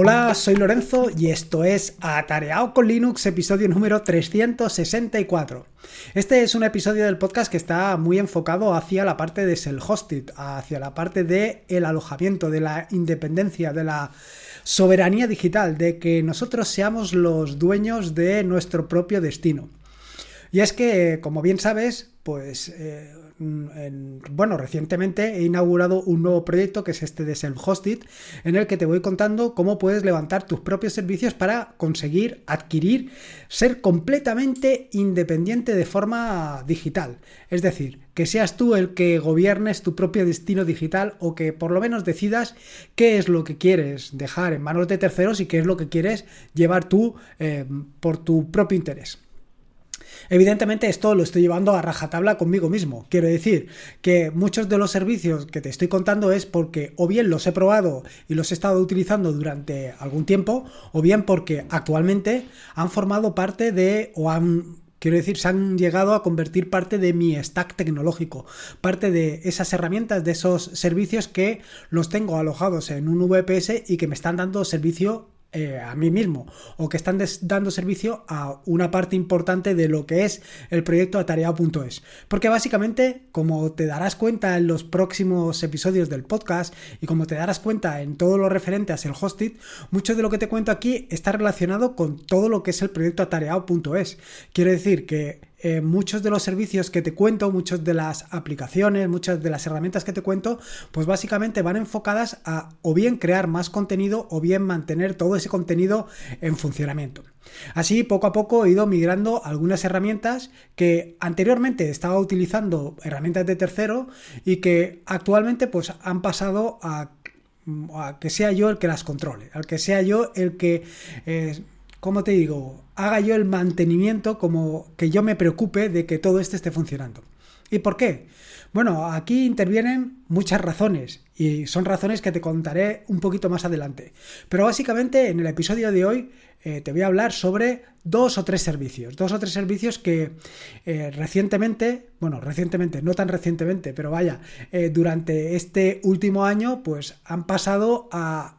Hola, soy Lorenzo y esto es Atareado con Linux, episodio número 364. Este es un episodio del podcast que está muy enfocado hacia la parte de self-hosted, hacia la parte del el alojamiento, de la independencia, de la soberanía digital, de que nosotros seamos los dueños de nuestro propio destino. Y es que, como bien sabes, pues eh, bueno, recientemente he inaugurado un nuevo proyecto que es este de Self-Hosted, en el que te voy contando cómo puedes levantar tus propios servicios para conseguir adquirir, ser completamente independiente de forma digital. Es decir, que seas tú el que gobiernes tu propio destino digital o que por lo menos decidas qué es lo que quieres dejar en manos de terceros y qué es lo que quieres llevar tú eh, por tu propio interés. Evidentemente esto lo estoy llevando a rajatabla conmigo mismo. Quiero decir que muchos de los servicios que te estoy contando es porque o bien los he probado y los he estado utilizando durante algún tiempo, o bien porque actualmente han formado parte de o han Quiero decir, se han llegado a convertir parte de mi stack tecnológico, parte de esas herramientas, de esos servicios que los tengo alojados en un VPS y que me están dando servicio eh, a mí mismo o que están dando servicio a una parte importante de lo que es el proyecto atareado.es. Porque básicamente, como te darás cuenta en los próximos episodios del podcast y como te darás cuenta en todo lo referente a el hosted, mucho de lo que te cuento aquí está relacionado con todo lo que es el proyecto atareado.es. Quiero decir que eh, muchos de los servicios que te cuento, muchas de las aplicaciones, muchas de las herramientas que te cuento, pues básicamente van enfocadas a o bien crear más contenido o bien mantener todo ese contenido en funcionamiento. Así, poco a poco he ido migrando algunas herramientas que anteriormente estaba utilizando herramientas de tercero y que actualmente pues han pasado a, que sea yo el que las controle, al que sea yo el que... Eh, como te digo, haga yo el mantenimiento como que yo me preocupe de que todo esto esté funcionando. ¿Y por qué? Bueno, aquí intervienen muchas razones y son razones que te contaré un poquito más adelante. Pero básicamente en el episodio de hoy eh, te voy a hablar sobre dos o tres servicios. Dos o tres servicios que eh, recientemente, bueno, recientemente, no tan recientemente, pero vaya, eh, durante este último año pues han pasado a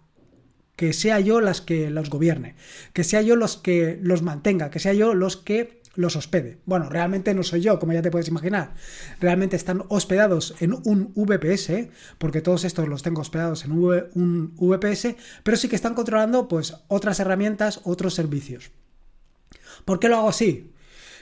que sea yo las que los gobierne, que sea yo los que los mantenga, que sea yo los que los hospede. Bueno, realmente no soy yo, como ya te puedes imaginar. Realmente están hospedados en un VPS, porque todos estos los tengo hospedados en un VPS, pero sí que están controlando pues otras herramientas, otros servicios. ¿Por qué lo hago así?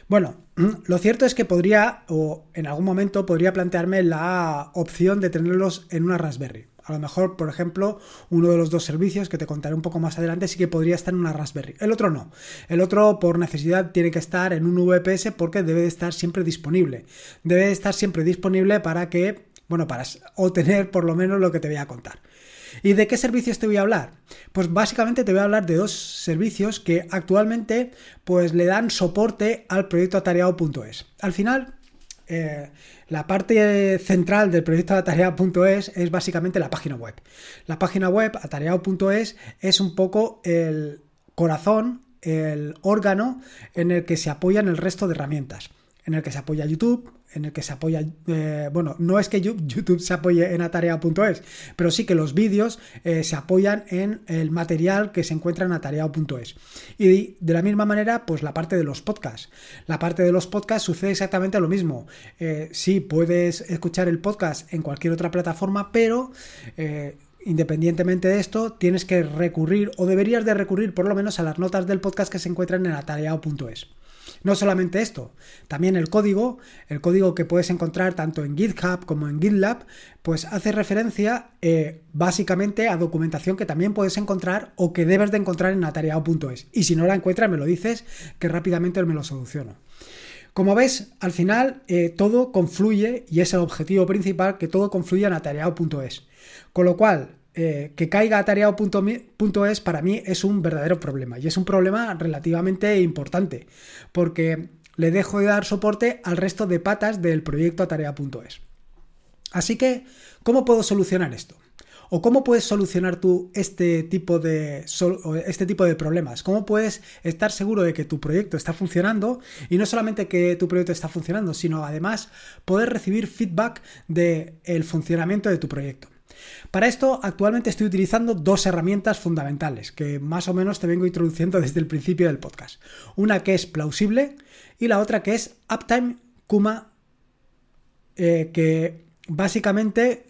Bueno, lo cierto es que podría, o en algún momento podría plantearme la opción de tenerlos en una Raspberry. A lo mejor, por ejemplo, uno de los dos servicios que te contaré un poco más adelante sí que podría estar en una Raspberry. El otro no. El otro, por necesidad, tiene que estar en un VPS porque debe de estar siempre disponible. Debe de estar siempre disponible para que, bueno, para obtener por lo menos lo que te voy a contar. ¿Y de qué servicios te voy a hablar? Pues básicamente te voy a hablar de dos servicios que actualmente pues le dan soporte al proyecto atareado.es. Al final, eh, la parte central del proyecto atareado.es es básicamente la página web. La página web atareado.es es un poco el corazón, el órgano en el que se apoyan el resto de herramientas, en el que se apoya YouTube, en el que se apoya, eh, bueno, no es que YouTube se apoye en atareado.es, pero sí que los vídeos eh, se apoyan en el material que se encuentra en atareado.es. Y de la misma manera, pues la parte de los podcasts. La parte de los podcasts sucede exactamente lo mismo. Eh, sí, puedes escuchar el podcast en cualquier otra plataforma, pero independientemente de esto, tienes que recurrir o deberías de recurrir por lo menos a las notas del podcast que se encuentran en atareado.es. No solamente esto, también el código, el código que puedes encontrar tanto en GitHub como en GitLab, pues hace referencia eh, básicamente a documentación que también puedes encontrar o que debes de encontrar en atareado.es. Y si no la encuentras, me lo dices que rápidamente me lo soluciono. Como ves, al final eh, todo confluye y es el objetivo principal que todo confluye en atareado.es. Con lo cual, eh, que caiga atareado.es para mí es un verdadero problema y es un problema relativamente importante porque le dejo de dar soporte al resto de patas del proyecto atareado.es. Así que, ¿cómo puedo solucionar esto? ¿O cómo puedes solucionar tú este tipo, de, este tipo de problemas? ¿Cómo puedes estar seguro de que tu proyecto está funcionando? Y no solamente que tu proyecto está funcionando, sino además poder recibir feedback del funcionamiento de tu proyecto. Para esto, actualmente estoy utilizando dos herramientas fundamentales que más o menos te vengo introduciendo desde el principio del podcast. Una que es plausible y la otra que es Uptime Kuma, eh, que básicamente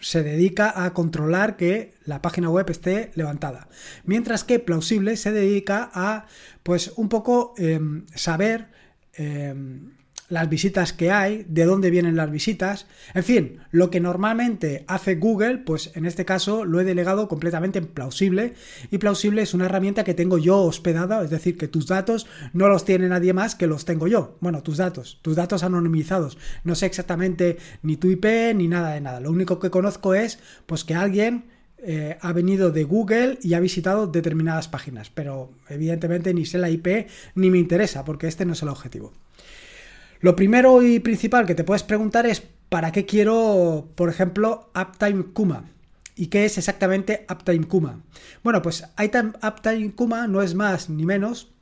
se dedica a controlar que la página web esté levantada. Mientras que plausible se dedica a, pues, un poco em, saber em, las visitas que hay, de dónde vienen las visitas, en fin, lo que normalmente hace Google, pues en este caso lo he delegado completamente en Plausible y Plausible es una herramienta que tengo yo hospedada, es decir, que tus datos no los tiene nadie más que los tengo yo. Bueno, tus datos, tus datos anonimizados. No sé exactamente ni tu IP ni nada de nada. Lo único que conozco es pues que alguien eh, ha venido de Google y ha visitado determinadas páginas, pero evidentemente ni sé la IP ni me interesa porque este no es el objetivo. Lo primero y principal que te puedes preguntar es ¿para qué quiero, por ejemplo, Uptime Kuma? ¿Y qué es exactamente Uptime Kuma? Bueno, pues Uptime Kuma no es más ni menos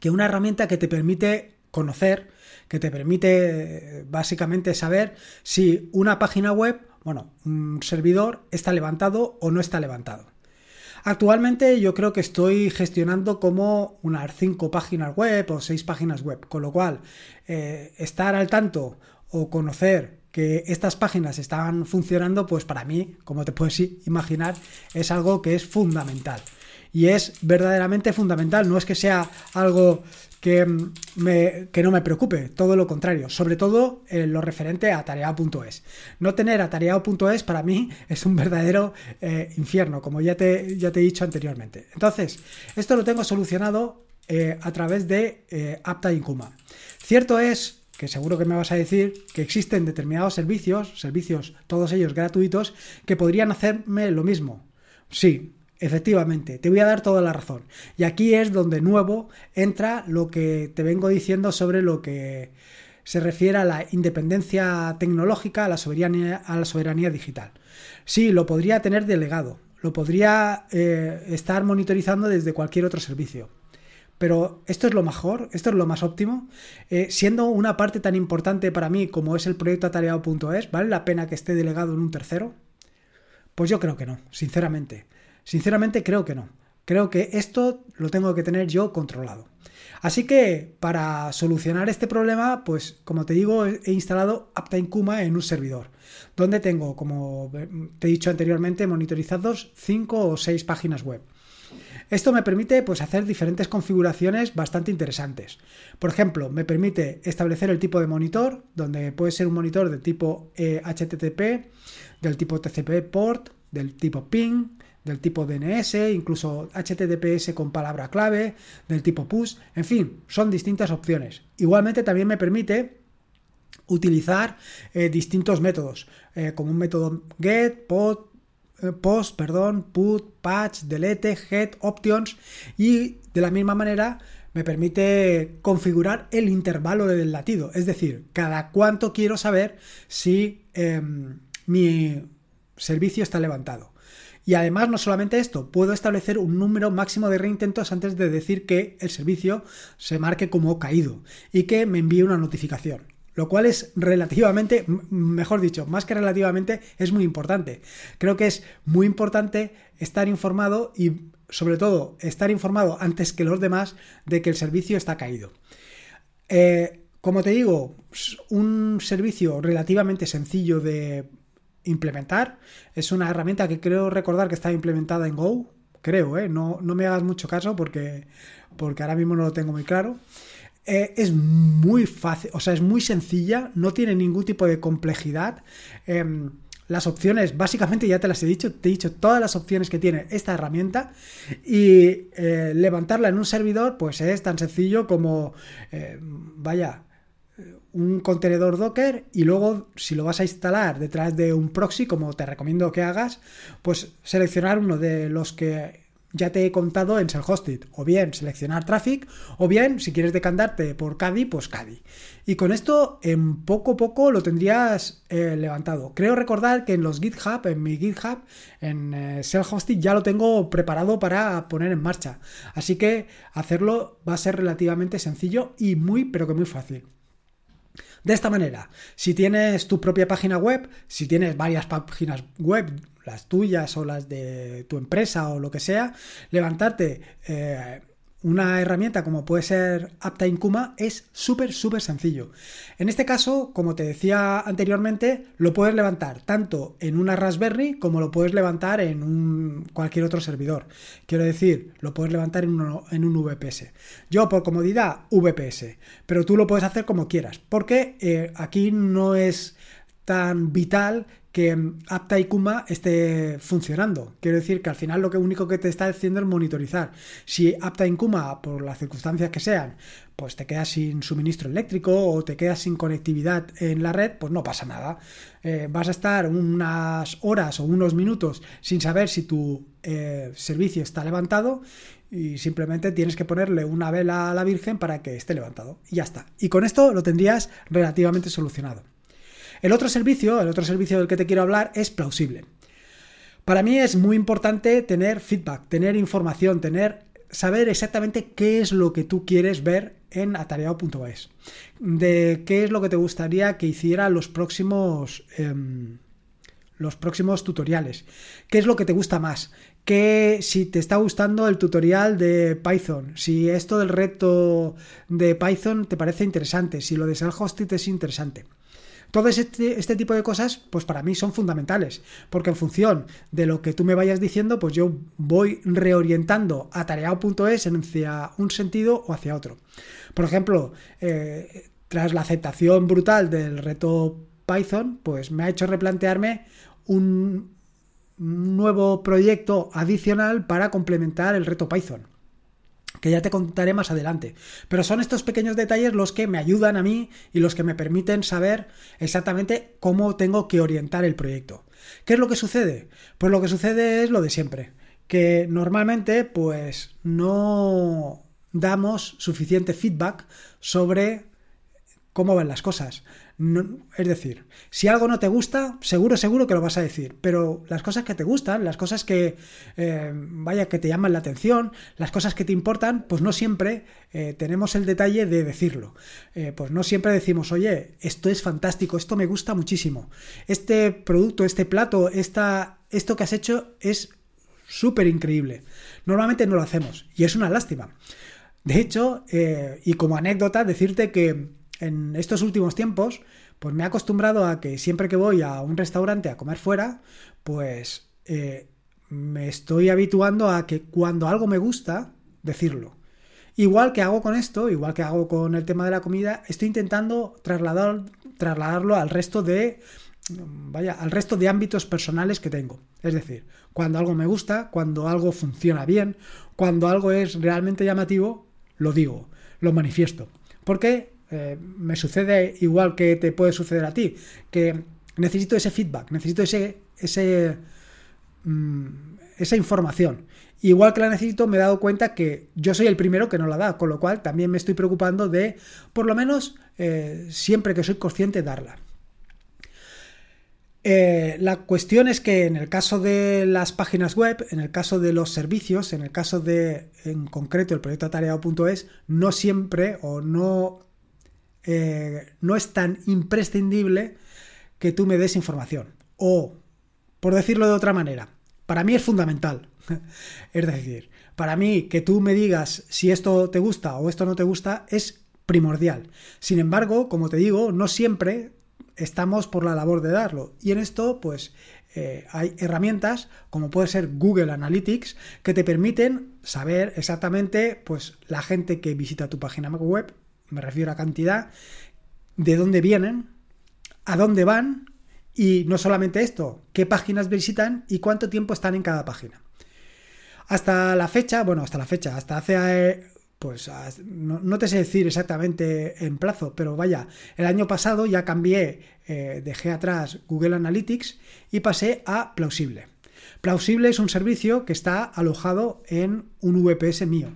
que una herramienta que te permite conocer, que te permite básicamente saber si una página web, bueno, un servidor está levantado o no está levantado. Actualmente yo creo que estoy gestionando como unas 5 páginas web o 6 páginas web, con lo cual eh, estar al tanto o conocer que estas páginas están funcionando, pues para mí, como te puedes imaginar, es algo que es fundamental. Y es verdaderamente fundamental, no es que sea algo que, mm, me, que no me preocupe, todo lo contrario, sobre todo en lo referente a tareao.es. No tener atareado.es para mí es un verdadero eh, infierno, como ya te, ya te he dicho anteriormente. Entonces, esto lo tengo solucionado eh, a través de eh, Apta Cierto es que seguro que me vas a decir que existen determinados servicios, servicios todos ellos gratuitos, que podrían hacerme lo mismo. Sí, Efectivamente, te voy a dar toda la razón. Y aquí es donde nuevo entra lo que te vengo diciendo sobre lo que se refiere a la independencia tecnológica, a la soberanía, a la soberanía digital. Sí, lo podría tener delegado, lo podría eh, estar monitorizando desde cualquier otro servicio. Pero esto es lo mejor, esto es lo más óptimo. Eh, siendo una parte tan importante para mí como es el proyecto atareado.es, ¿vale la pena que esté delegado en un tercero? Pues yo creo que no, sinceramente. Sinceramente creo que no. Creo que esto lo tengo que tener yo controlado. Así que para solucionar este problema, pues como te digo, he instalado Uptime Kuma en un servidor, donde tengo, como te he dicho anteriormente, monitorizados 5 o 6 páginas web. Esto me permite pues, hacer diferentes configuraciones bastante interesantes. Por ejemplo, me permite establecer el tipo de monitor, donde puede ser un monitor del tipo HTTP, eh, del tipo TCP port, del tipo ping, del tipo DNS, incluso HTTPS con palabra clave, del tipo push, en fin, son distintas opciones. Igualmente también me permite utilizar eh, distintos métodos, eh, como un método get, eh, post, perdón, put, patch, delete, get, options y de la misma manera me permite configurar el intervalo del latido, es decir, cada cuánto quiero saber si em, mi servicio está levantado. Y además, no solamente esto, puedo establecer un número máximo de reintentos antes de decir que el servicio se marque como caído y que me envíe una notificación. Lo cual es relativamente, mejor dicho, más que relativamente, es muy importante. Creo que es muy importante estar informado y sobre todo estar informado antes que los demás de que el servicio está caído. Eh, como te digo, un servicio relativamente sencillo de implementar. Es una herramienta que creo recordar que está implementada en Go. Creo, ¿eh? no, no me hagas mucho caso porque, porque ahora mismo no lo tengo muy claro. Eh, es muy fácil, o sea, es muy sencilla, no tiene ningún tipo de complejidad. Em, las opciones, básicamente ya te las he dicho, te he dicho todas las opciones que tiene esta herramienta y eh, levantarla en un servidor pues es tan sencillo como, eh, vaya, un contenedor Docker y luego si lo vas a instalar detrás de un proxy, como te recomiendo que hagas, pues seleccionar uno de los que ya te he contado en Self-Hosted, o bien seleccionar Traffic, o bien si quieres decantarte por Kadi, pues Kadi. Y con esto en poco a poco lo tendrías eh, levantado. Creo recordar que en los GitHub, en mi GitHub, en eh, Self-Hosted ya lo tengo preparado para poner en marcha. Así que hacerlo va a ser relativamente sencillo y muy, pero que muy fácil. De esta manera, si tienes tu propia página web, si tienes varias páginas web, las tuyas o las de tu empresa o lo que sea, levantarte eh, una herramienta como puede ser Uptime Kuma es súper, súper sencillo. En este caso, como te decía anteriormente, lo puedes levantar tanto en una Raspberry como lo puedes levantar en un, cualquier otro servidor. Quiero decir, lo puedes levantar en un, en un VPS. Yo, por comodidad, VPS, pero tú lo puedes hacer como quieras, porque eh, aquí no es tan vital que Apta y Kuma esté funcionando. Quiero decir que al final lo que único que te está haciendo es monitorizar. Si Apta y Kuma, por las circunstancias que sean, pues te quedas sin suministro eléctrico o te quedas sin conectividad en la red, pues no pasa nada. Eh, vas a estar unas horas o unos minutos sin saber si tu eh, servicio está levantado y simplemente tienes que ponerle una vela a la Virgen para que esté levantado. Y ya está. Y con esto lo tendrías relativamente solucionado. El otro servicio, el otro servicio del que te quiero hablar es plausible. Para mí es muy importante tener feedback, tener información, tener saber exactamente qué es lo que tú quieres ver en atareado.es, de qué es lo que te gustaría que hiciera los próximos em, los próximos tutoriales, qué es lo que te gusta más, que si te está gustando el tutorial de Python, si esto del reto de Python te parece interesante, si lo de self-hosted es interesante. Todo este, este, tipo de cosas, pues para mí son fundamentales, porque en función de lo que tú me vayas diciendo, pues yo voy reorientando a tareao.es hacia un sentido o hacia otro. Por ejemplo, eh, tras la aceptación brutal del reto Python, pues me ha hecho replantearme un nuevo proyecto adicional para complementar el reto Python que ya te contaré más adelante. Pero son estos pequeños detalles los que me ayudan a mí y los que me permiten saber exactamente cómo tengo que orientar el proyecto. ¿Qué es lo que sucede? Pues lo que sucede es lo de siempre, que normalmente pues no damos suficiente feedback sobre cómo van las cosas es decir, si algo no te gusta, seguro, seguro que lo vas a decir, pero las cosas que te gustan, las cosas que, eh, vaya, que te llaman la atención, las cosas que te importan, pues no siempre eh, tenemos el detalle de decirlo. Eh, pues no siempre decimos, oye, esto es fantástico, esto me gusta muchísimo, este producto, este plato, esta, esto que has hecho es súper increíble. Normalmente no lo hacemos y es una lástima. De hecho, y como anécdota, decirte que en estos últimos tiempos, pues me he acostumbrado a que siempre que voy a un restaurante a comer fuera, pues eh, me estoy habituando a que cuando algo me gusta, decirlo. Igual que hago con esto, igual que hago con el tema de la comida, estoy intentando trasladar, trasladarlo al resto de vaya, al resto de ámbitos personales que tengo. Es decir, cuando algo me gusta, cuando algo funciona bien, cuando algo es realmente llamativo, lo digo, lo manifiesto. Porque eh, me sucede igual que te puede suceder a ti, que necesito ese feedback, necesito ese, mm, esa información. Igual que la necesito, me he dado cuenta que yo soy el primero que no la da, con lo cual también me estoy preocupando de, por lo menos, eh, siempre que soy consciente, darla. Eh, la cuestión es que en el caso de las páginas web, en el caso de los servicios, en el caso de, en concreto, el proyecto atareado.es, no siempre o no eh, no es tan imprescindible que tú me des información. O, por decirlo de otra manera, para mí es fundamental. es decir, para mí que tú me digas si esto te gusta o esto no te gusta es primordial. Sin embargo, como te digo, no siempre estamos por la labor de darlo. Y en esto, pues, eh, hay herramientas como puede ser Google Analytics que te permiten saber exactamente, pues, la gente que visita tu página web me refiero a cantidad, de dónde vienen, a dónde van y no solamente esto, qué páginas visitan y cuánto tiempo están en cada página. Hasta la fecha, bueno, hasta la fecha, hasta hace, pues, no, te sé decir exactamente en plazo, pero vaya, el año pasado ya cambié, eh, dejé atrás Google Analytics y pasé a Plausible. Plausible es un servicio que está alojado en un VPS mío.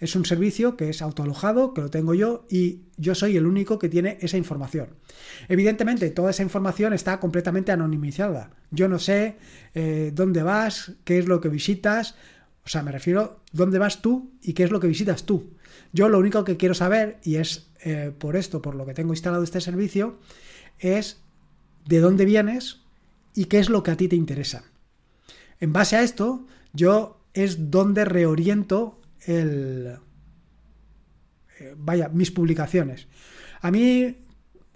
Es un servicio que es autoalojado, que lo tengo yo y yo soy el único que tiene esa información. Evidentemente, toda esa información está completamente anonimizada. Yo no sé eh, dónde vas, qué es lo que visitas, o sea, me refiero dónde vas tú y qué es lo que visitas tú. Yo lo único que quiero saber, y es eh, por esto, por lo que tengo instalado este servicio, es de dónde vienes y qué es lo que a ti te interesa. En base a esto, yo es donde reoriento el... Eh, vaya, mis publicaciones. A mí,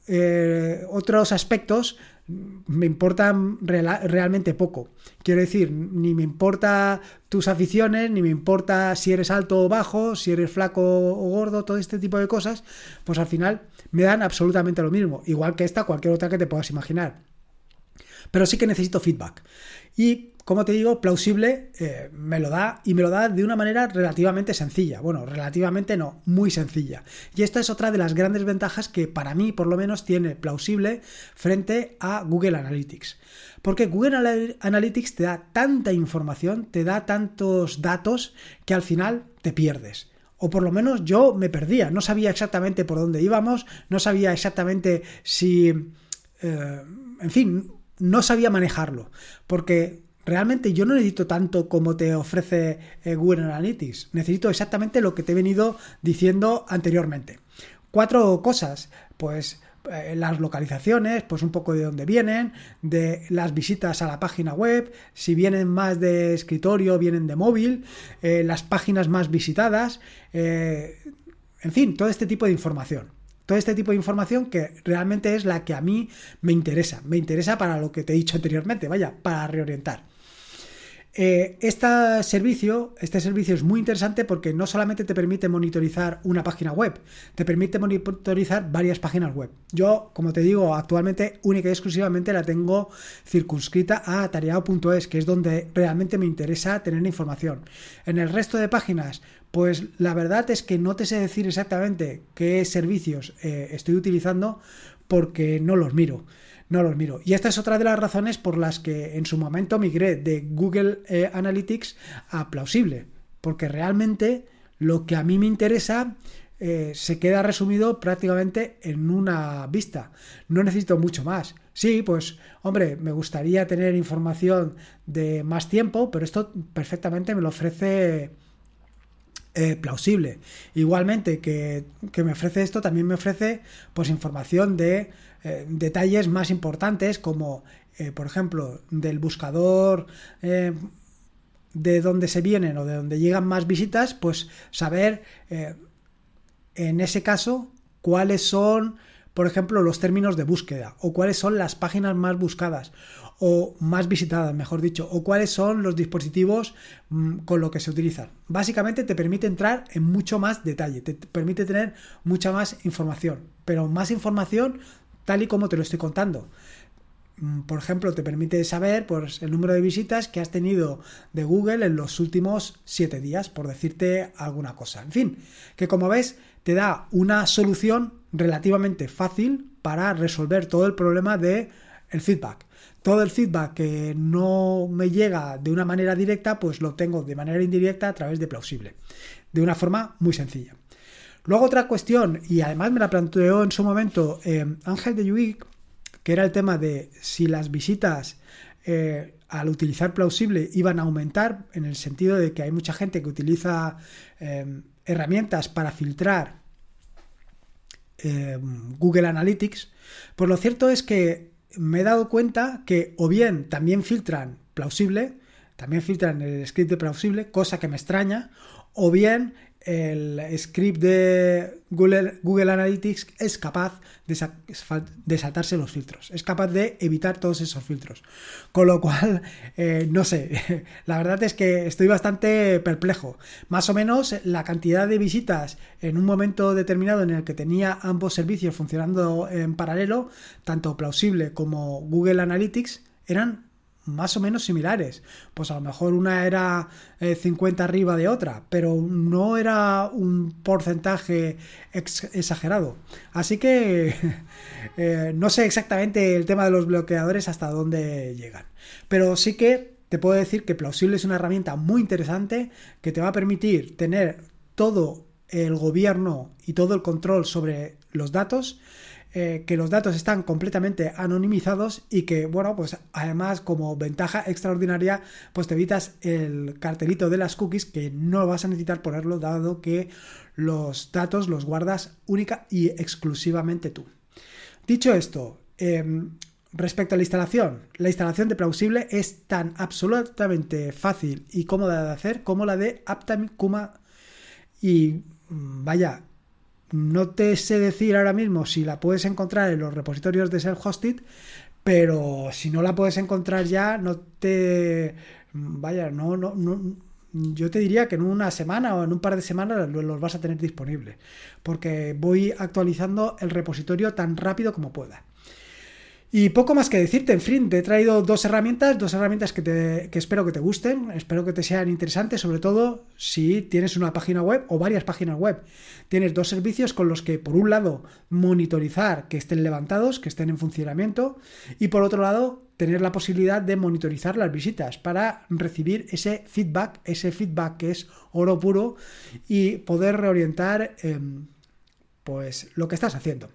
eh, otros aspectos me importan realmente poco. Quiero decir, ni me importa tus aficiones, ni me importa si eres alto o bajo, si eres flaco o gordo, todo este tipo de cosas, pues al final me dan absolutamente lo mismo, igual que esta, cualquier otra que te puedas imaginar. Pero sí que necesito feedback. Y como te digo, plausible eh, me lo da y me lo da de una manera relativamente sencilla. Bueno, relativamente no, muy sencilla. Y esta es otra de las grandes ventajas que para mí por lo menos tiene plausible frente a Google Analytics. Porque Google Analytics te da tanta información, te da tantos datos que al final te pierdes o por lo menos yo me perdía, no sabía exactamente por dónde íbamos, no sabía exactamente si, eh, en fin, no sabía manejarlo, porque realmente yo no necesito tanto como te ofrece eh, Google Analytics, necesito exactamente lo que te he venido diciendo anteriormente. Cuatro cosas, pues eh, las localizaciones, pues un poco de dónde vienen, de las visitas a la página web, si vienen más de escritorio, vienen de móvil, eh, las páginas más visitadas, en fin, todo este tipo de información. Todo este tipo de información que realmente es la que a mí me interesa. Me interesa para lo que te he dicho anteriormente, vaya, para reorientar. Eh, este, servicio, es muy interesante porque no solamente te permite monitorizar una página web, te permite monitorizar varias páginas web. Yo, como te digo, actualmente única y exclusivamente la tengo circunscrita a atareado.es, que es donde realmente me interesa tener información. En el resto de páginas, pues la verdad es que no te sé decir exactamente qué servicios eh, estoy utilizando porque no los miro no los miro. Y esta es otra de las razones por las que en su momento migré de Google eh, Analytics a Plausible, porque realmente lo que a mí me interesa eh, se queda resumido prácticamente en una vista. No necesito mucho más. Sí, pues hombre, me gustaría tener información de más tiempo, pero esto perfectamente me lo ofrece eh, plausible. Igualmente que, que, me ofrece esto, también me ofrece pues información de eh, detalles más importantes como, eh, por ejemplo, del buscador de dónde se vienen o de dónde llegan más visitas, pues saber en ese caso cuáles son, por ejemplo, los términos de búsqueda o cuáles son las páginas más buscadas o más visitadas, mejor dicho, o cuáles son los dispositivos mm, con lo que se utilizan. Básicamente te permite entrar en mucho más detalle, te permite tener mucha más información, pero más información tal y como te lo estoy contando. Mm, por ejemplo, te permite saber pues, el número de visitas que has tenido de Google en los últimos 7 días, por decirte alguna cosa. En fin, que como ves, te da una solución relativamente fácil para resolver todo el problema de el feedback. Todo el feedback que no me llega de una manera directa, pues lo tengo de manera indirecta a través de Plausible. De una forma muy sencilla. Luego otra cuestión, y además me la planteó en su momento eh, Ángel de Yuic, que era el tema de si las visitas eh, al utilizar plausible iban a aumentar, en el sentido de que hay mucha gente que utiliza eh, herramientas para filtrar Google Analytics, pues lo cierto es que me he dado cuenta que o bien también filtran plausible, también filtran el script de plausible, cosa que me extraña, o bien el script de Google, Google Analytics es capaz de, saltarse los filtros, es capaz de evitar todos esos filtros. Con lo cual, eh, no sé, la verdad es que estoy bastante perplejo. Más o menos la cantidad de visitas en un momento determinado en el que tenía ambos servicios funcionando en paralelo, tanto plausible como Google Analytics, eran más o menos similares. Pues a lo mejor una era 50 eh, arriba de otra, pero no era un porcentaje exagerado. Así que eh, no sé exactamente el tema de los bloqueadores hasta dónde llegan. Pero sí que te puedo decir que Plausible es una herramienta muy interesante que te va a permitir tener todo el gobierno y todo el control sobre los datos eh, que los datos están completamente anonimizados y que, bueno, pues además como ventaja extraordinaria, pues te evitas el cartelito de las cookies que no vas a necesitar ponerlo dado que los datos los guardas única y exclusivamente tú. Dicho esto, em, respecto a la instalación, la instalación de Plausible es tan absolutamente fácil y cómoda de hacer como la de Uptime Kuma y mm, vaya, no te sé decir ahora mismo si la puedes encontrar en los repositorios de self-hosted, pero si no la puedes encontrar ya, no te. Vaya, no, no, no. Yo te diría que en una semana o en un par de semanas los vas a tener disponibles, porque voy actualizando el repositorio tan rápido como pueda. Y poco más que decirte, en fin, te he traído dos herramientas, dos herramientas que, te, que espero que te gusten, espero que te sean interesantes, sobre todo si tienes una página web o varias páginas web. Tienes dos servicios con los que, por un lado, monitorizar que estén levantados, que estén en funcionamiento, y por otro lado, tener la posibilidad de monitorizar las visitas para recibir ese feedback, ese feedback que es oro puro, y poder reorientar em, pues lo que estás haciendo.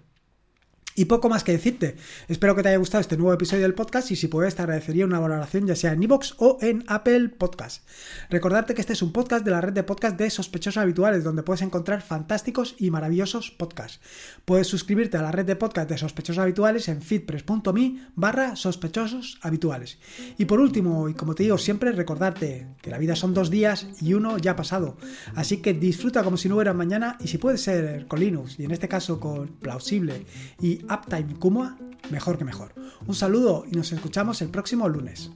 Y poco más que decirte. Espero que te haya gustado este nuevo episodio del podcast y si puedes te agradecería una valoración ya sea en iVoox o en Apple Podcast. Recordarte que este es un podcast de la red de podcast de sospechosos habituales donde puedes encontrar fantásticos y maravillosos podcasts. Puedes suscribirte a la red de podcast de sospechosos habituales en feedpress.me barra sospechosos habituales. Y por último, y como te digo siempre, recordarte que la vida son dos días y uno ya pasado. Así que disfruta como si no hubiera mañana y si puede ser con Linux y en este caso con Plausible y Uptime Kumua, mejor que mejor. Un saludo y nos escuchamos el próximo lunes.